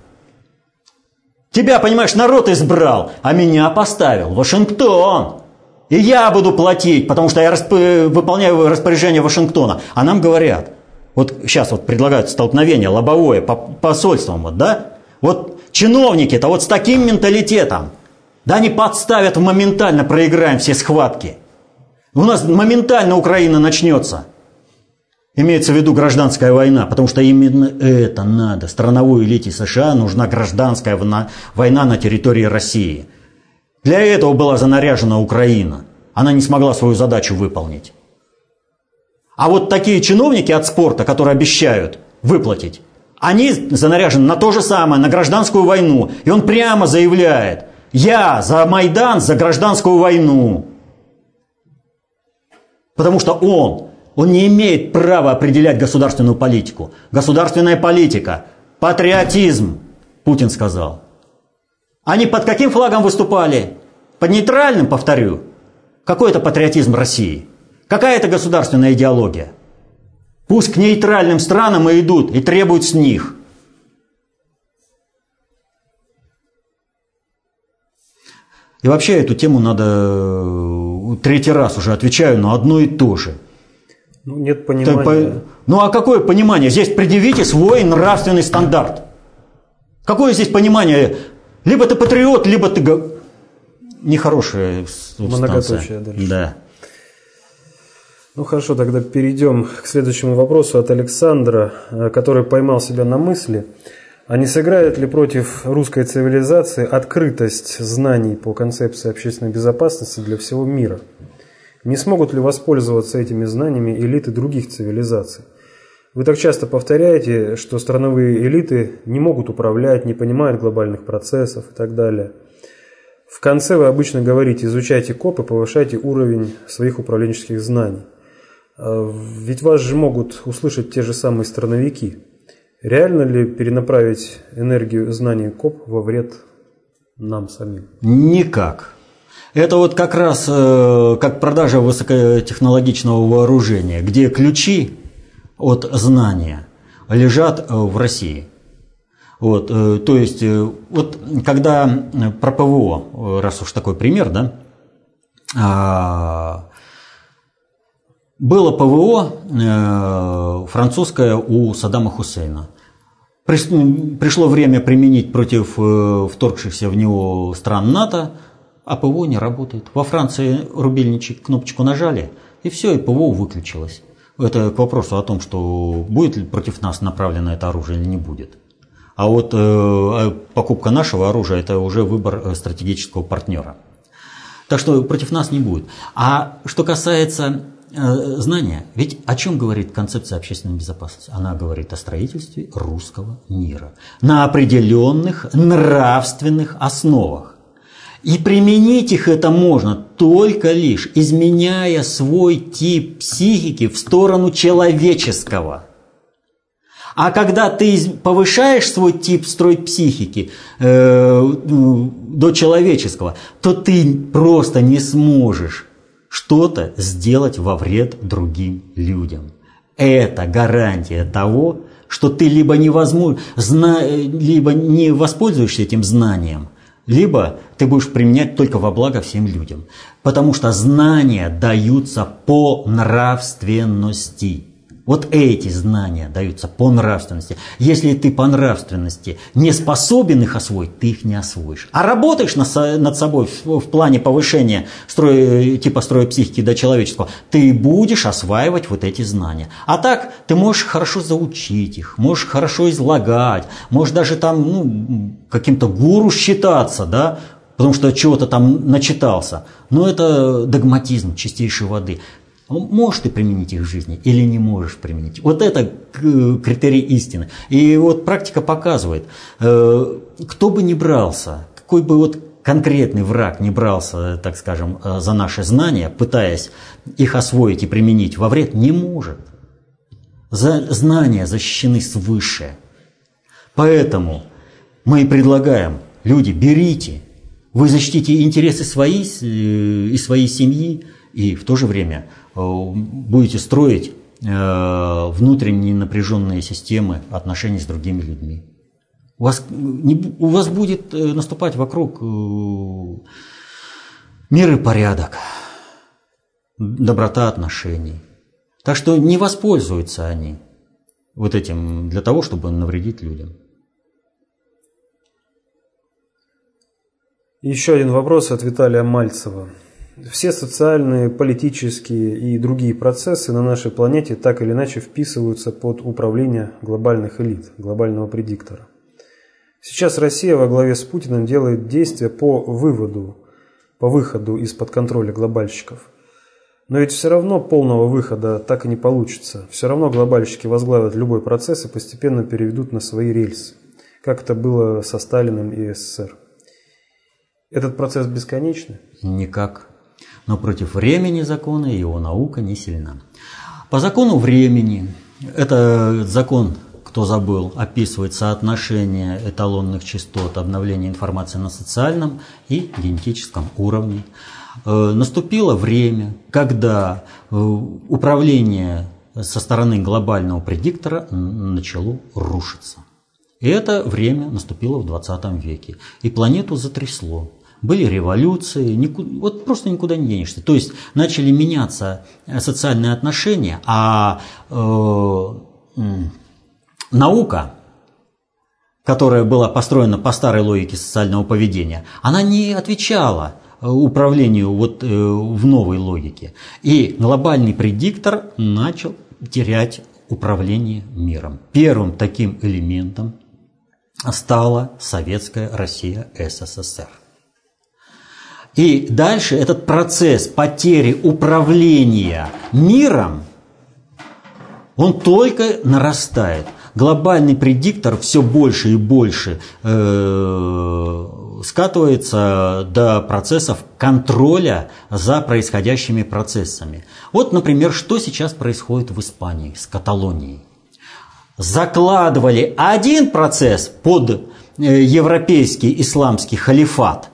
Тебя, понимаешь, народ избрал, а меня поставил Вашингтон. И я буду платить, потому что я расп... выполняю распоряжение Вашингтона. А нам говорят, вот сейчас вот предлагают столкновение лобовое по посольствам, вот, да? Вот чиновники-то вот с таким менталитетом, да они подставят моментально, проиграем все схватки. У нас моментально Украина начнется. Имеется в виду гражданская война, потому что именно это надо. Страновой элите США нужна гражданская война на территории России – для этого была занаряжена Украина. Она не смогла свою задачу выполнить. А вот такие чиновники от спорта, которые обещают выплатить, они занаряжены на то же самое, на гражданскую войну. И он прямо заявляет, я за Майдан, за гражданскую войну. Потому что он, он не имеет права определять государственную политику. Государственная политика, патриотизм, Путин сказал. Они под каким флагом выступали? Под нейтральным, повторю. Какой это патриотизм России? Какая это государственная идеология? Пусть к нейтральным странам и идут и требуют с них. И вообще эту тему надо э, третий раз уже отвечаю, но одно и то же. Ну, нет понимания. по... Ну, а какое понимание? Здесь предъявите свой нравственный стандарт. Какое здесь понимание? Либо ты патриот, либо ты нехорошая Многоточие дальше. Да. Ну хорошо, тогда перейдем к следующему вопросу от Александра, э, который поймал себя на мысли. А не сыграет ли против русской цивилизации открытость знаний по концепции общественной безопасности для всего мира? Не смогут ли воспользоваться этими знаниями элиты других цивилизаций? Вы так часто повторяете, что страновые элиты не могут управлять, не понимают глобальных процессов и так далее – в конце вы обычно говорите, изучайте КОП и повышайте уровень своих управленческих знаний. А ведь вас же могут услышать те же самые страновики. Реально ли перенаправить энергию знаний КОП во вред нам самим? Никак. Это вот как раз э, как продажа высокотехнологичного вооружения, где ключи от знания лежат э, в России – вот, э, то есть, э, вот когда э, про ПВО, раз уж такой пример, да, а, было ПВО французское у Саддама Хусейна. Пришло время применить против вторгшихся в него стран НАТО, а ПВО не работает. Во Франции рубильничек кнопочку нажали, и все, и ПВО выключилось. Это к вопросу о том, что будет ли против нас направлено это оружие или не будет. А вот э, а покупка нашего оружия – это уже выбор э, стратегического партнера. Так что против нас не будет. А что касается э, знания, ведь о чем говорит концепция общественной безопасности? Она говорит о строительстве русского мира на определенных нравственных основах. И применить их это можно только лишь изменяя свой тип психики в сторону человеческого – а когда ты повышаешь свой тип строй психики э, ну, до человеческого, то ты просто не сможешь что-то сделать во вред другим людям. Это гарантия того, что ты либо, невозможно, зна, либо не воспользуешься этим знанием, либо ты будешь применять только во благо всем людям. Потому что знания даются по нравственности. Вот эти знания даются по нравственности. Если ты по нравственности не способен их освоить, ты их не освоишь. А работаешь над собой в, плане повышения строя, типа строя психики до человеческого, ты будешь осваивать вот эти знания. А так ты можешь хорошо заучить их, можешь хорошо излагать, можешь даже там ну, каким-то гуру считаться, да, потому что чего-то там начитался. Но это догматизм чистейшей воды. Можешь ты применить их в жизни или не можешь применить. Вот это критерий истины. И вот практика показывает, э, кто бы ни брался, какой бы вот конкретный враг не брался, так скажем, э, за наши знания, пытаясь их освоить и применить во вред, не может. За знания защищены свыше. Поэтому мы и предлагаем, люди, берите, вы защитите интересы свои э, и своей семьи, и в то же время будете строить э, внутренние напряженные системы отношений с другими людьми. У вас, не, у вас будет э, наступать вокруг мир и порядок, доброта отношений. Так что не воспользуются они вот этим для того, чтобы навредить людям. Еще один вопрос от Виталия Мальцева. Все социальные, политические и другие процессы на нашей планете так или иначе вписываются под управление глобальных элит, глобального предиктора. Сейчас Россия во главе с Путиным делает действия по выводу, по выходу из-под контроля глобальщиков. Но ведь все равно полного выхода так и не получится. Все равно глобальщики возглавят любой процесс и постепенно переведут на свои рельсы, как это было со Сталиным и СССР. Этот процесс бесконечный? Никак но против времени закона его наука не сильна. По закону времени, это закон, кто забыл, описывает соотношение эталонных частот обновления информации на социальном и генетическом уровне. Э, наступило время, когда э, управление со стороны глобального предиктора начало рушиться. И это время наступило в 20 веке. И планету затрясло были революции, никуда, вот просто никуда не денешься. То есть начали меняться э, социальные отношения, а э, наука, которая была построена по старой логике социального поведения, она не отвечала э, управлению вот э, в новой логике. И глобальный предиктор начал терять управление миром. Первым таким элементом стала Советская Россия СССР. И дальше этот процесс потери управления миром, он только нарастает. Глобальный предиктор все больше и больше э, скатывается до процессов контроля за происходящими процессами. Вот, например, что сейчас происходит в Испании с Каталонией закладывали один процесс под э, европейский исламский халифат,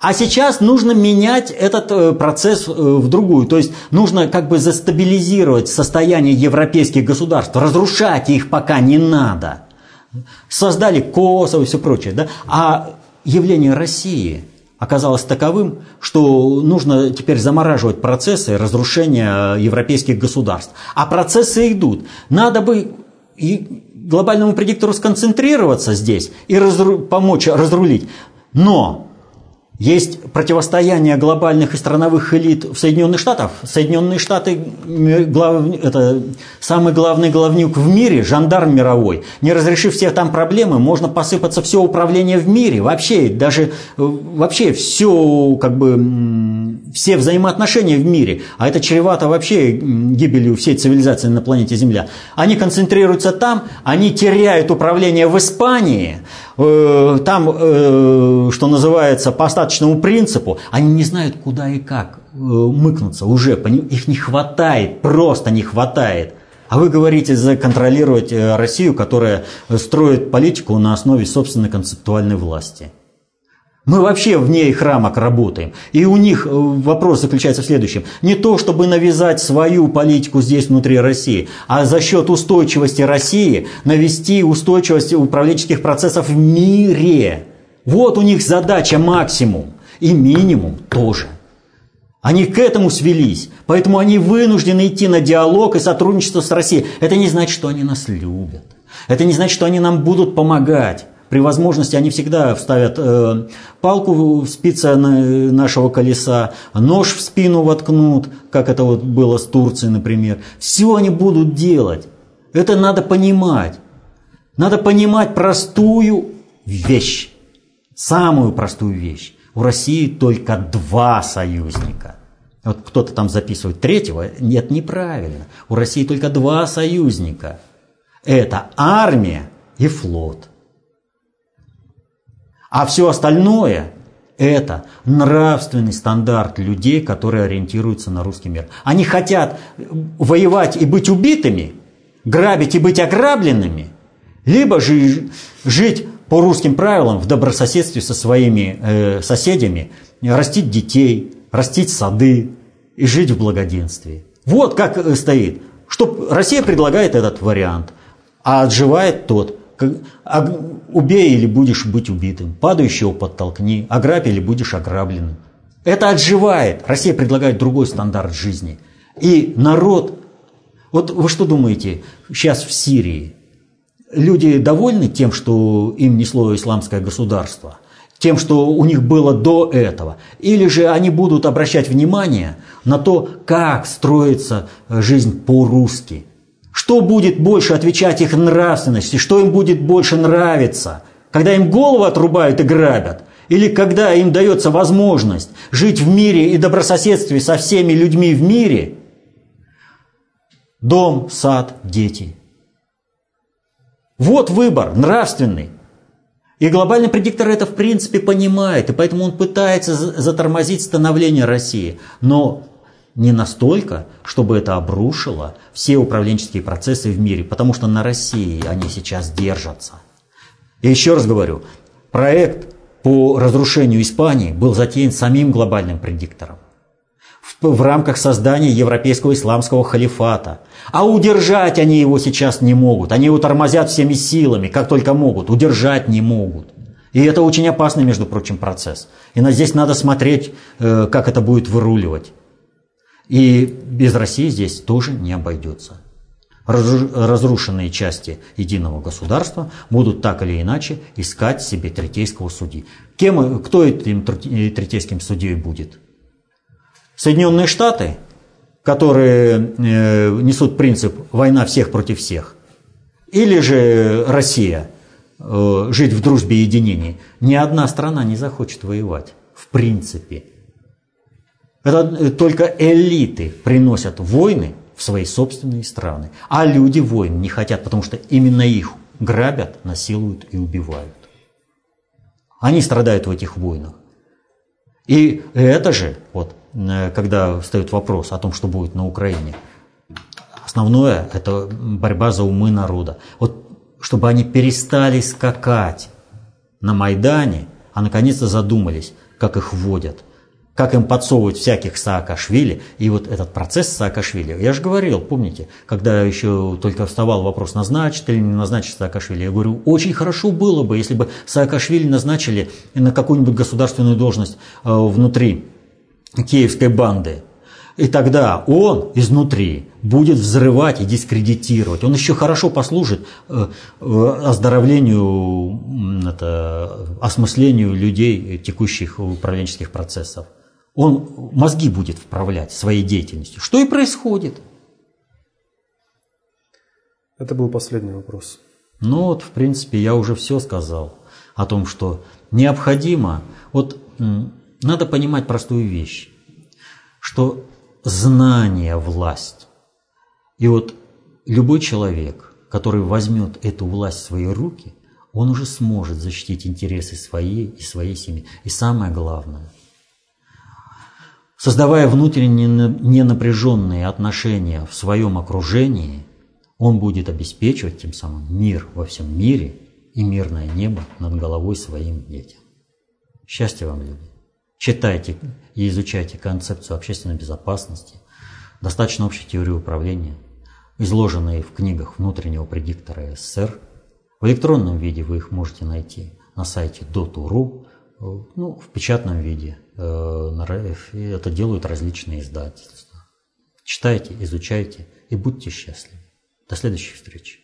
а сейчас нужно менять этот э, процесс э, в другую. То есть нужно как бы застабилизировать состояние европейских государств, разрушать их пока не надо. Создали Косово и все прочее. Да? А явление России оказалось таковым, что нужно теперь замораживать процессы разрушения европейских государств. А процессы идут. Надо бы и глобальному предиктору сконцентрироваться здесь и разру, помочь разрулить. Но есть противостояние глобальных и страновых элит в Соединенных Штатах. Соединенные Штаты глав, это самый главный главнюк в мире, жандарм мировой. Не разрешив все там проблемы, можно посыпаться все управление в мире. Вообще, даже вообще все, как бы, все взаимоотношения в мире. А это чревато вообще гибелью всей цивилизации на планете Земля. Они концентрируются там, они теряют управление в Испании – Э, там, э, что называется, по остаточному принципу, они не знают, куда и как э, мыкнуться уже, их не хватает, просто не хватает. А вы говорите законтролировать Россию, которая строит политику на основе собственной концептуальной власти – мы вообще вне их рамок работаем. И у них э, вопрос заключается в следующем. Не то, чтобы навязать свою политику здесь внутри России, а за счет устойчивости России навести устойчивость управленческих процессов в мире. Вот у них задача максимум. И минимум тоже. Они к этому свелись. Поэтому они вынуждены идти на диалог и сотрудничество с Россией. Это не значит, что они нас любят. Это не значит, что они нам будут помогать при возможности они всегда вставят э, палку в спице нашего колеса, нож в спину воткнут, как это вот было с Турцией, например. Все они будут делать. Это надо понимать. Надо понимать простую вещь. Самую простую вещь. У России только два союзника. Вот кто-то там записывает третьего. Нет, неправильно. У России только два союзника. Это армия и флот. А все остальное – это нравственный стандарт людей, которые ориентируются на русский мир. Они хотят воевать и быть убитыми, грабить и быть ограбленными, либо же жить по русским правилам в добрососедстве со своими э, соседями, растить детей, растить сады и жить в благоденствии. Вот как э, стоит. Что Россия предлагает этот вариант, а отживает тот. Убей или будешь быть убитым, падающего подтолкни, ограбь или будешь ограбленным. Это отживает. Россия предлагает другой стандарт жизни. И народ, вот вы что думаете, сейчас в Сирии люди довольны тем, что им несло исламское государство, тем, что у них было до этого, или же они будут обращать внимание на то, как строится жизнь по-русски – что будет больше отвечать их нравственности, что им будет больше нравиться, когда им голову отрубают и грабят, или когда им дается возможность жить в мире и добрососедстве со всеми людьми в мире, дом, сад, дети. Вот выбор нравственный. И глобальный предиктор это в принципе понимает, и поэтому он пытается затормозить становление России. Но не настолько, чтобы это обрушило все управленческие процессы в мире, потому что на России они сейчас держатся. И еще раз говорю, проект по разрушению Испании был затеян самим глобальным предиктором в, в рамках создания европейского исламского халифата. А удержать они его сейчас не могут. Они его тормозят всеми силами, как только могут. Удержать не могут. И это очень опасный, между прочим, процесс. И на здесь надо смотреть, э, как это будет выруливать. И без России здесь тоже не обойдется. Разрушенные части единого государства будут так или иначе искать себе третейского судьи. Кем, кто этим третейским судьей будет? Соединенные Штаты, которые э, несут принцип «война всех против всех», или же Россия, э, жить в дружбе и единении. Ни одна страна не захочет воевать, в принципе. Это только элиты приносят войны в свои собственные страны. А люди войн не хотят, потому что именно их грабят, насилуют и убивают. Они страдают в этих войнах. И это же, вот, э, когда встает вопрос о том, что будет на Украине, основное – это борьба за умы народа. Вот чтобы они перестали скакать на Майдане, а наконец-то задумались, как их вводят – как им подсовывать всяких Саакашвили. И вот этот процесс Саакашвили, я же говорил, помните, когда еще только вставал вопрос, назначить или не назначить Саакашвили, я говорю, очень хорошо было бы, если бы Саакашвили назначили на какую-нибудь государственную должность э, внутри киевской банды. И тогда он изнутри будет взрывать и дискредитировать. Он еще хорошо послужит э, оздоровлению, это, осмыслению людей, текущих управленческих процессов он мозги будет вправлять своей деятельностью. Что и происходит. Это был последний вопрос. Ну вот, в принципе, я уже все сказал о том, что необходимо, вот надо понимать простую вещь, что знание – власть. И вот любой человек, который возьмет эту власть в свои руки, он уже сможет защитить интересы своей и своей семьи. И самое главное – Создавая внутренне ненапряженные отношения в своем окружении, он будет обеспечивать тем самым мир во всем мире и мирное небо над головой своим детям. Счастья вам, люди! Читайте и изучайте концепцию общественной безопасности, достаточно общей теории управления, изложенные в книгах внутреннего предиктора СССР. В электронном виде вы их можете найти на сайте dotu.ru, ну, в печатном виде – Э, это делают различные издательства. Читайте, изучайте и будьте счастливы. До следующей встречи.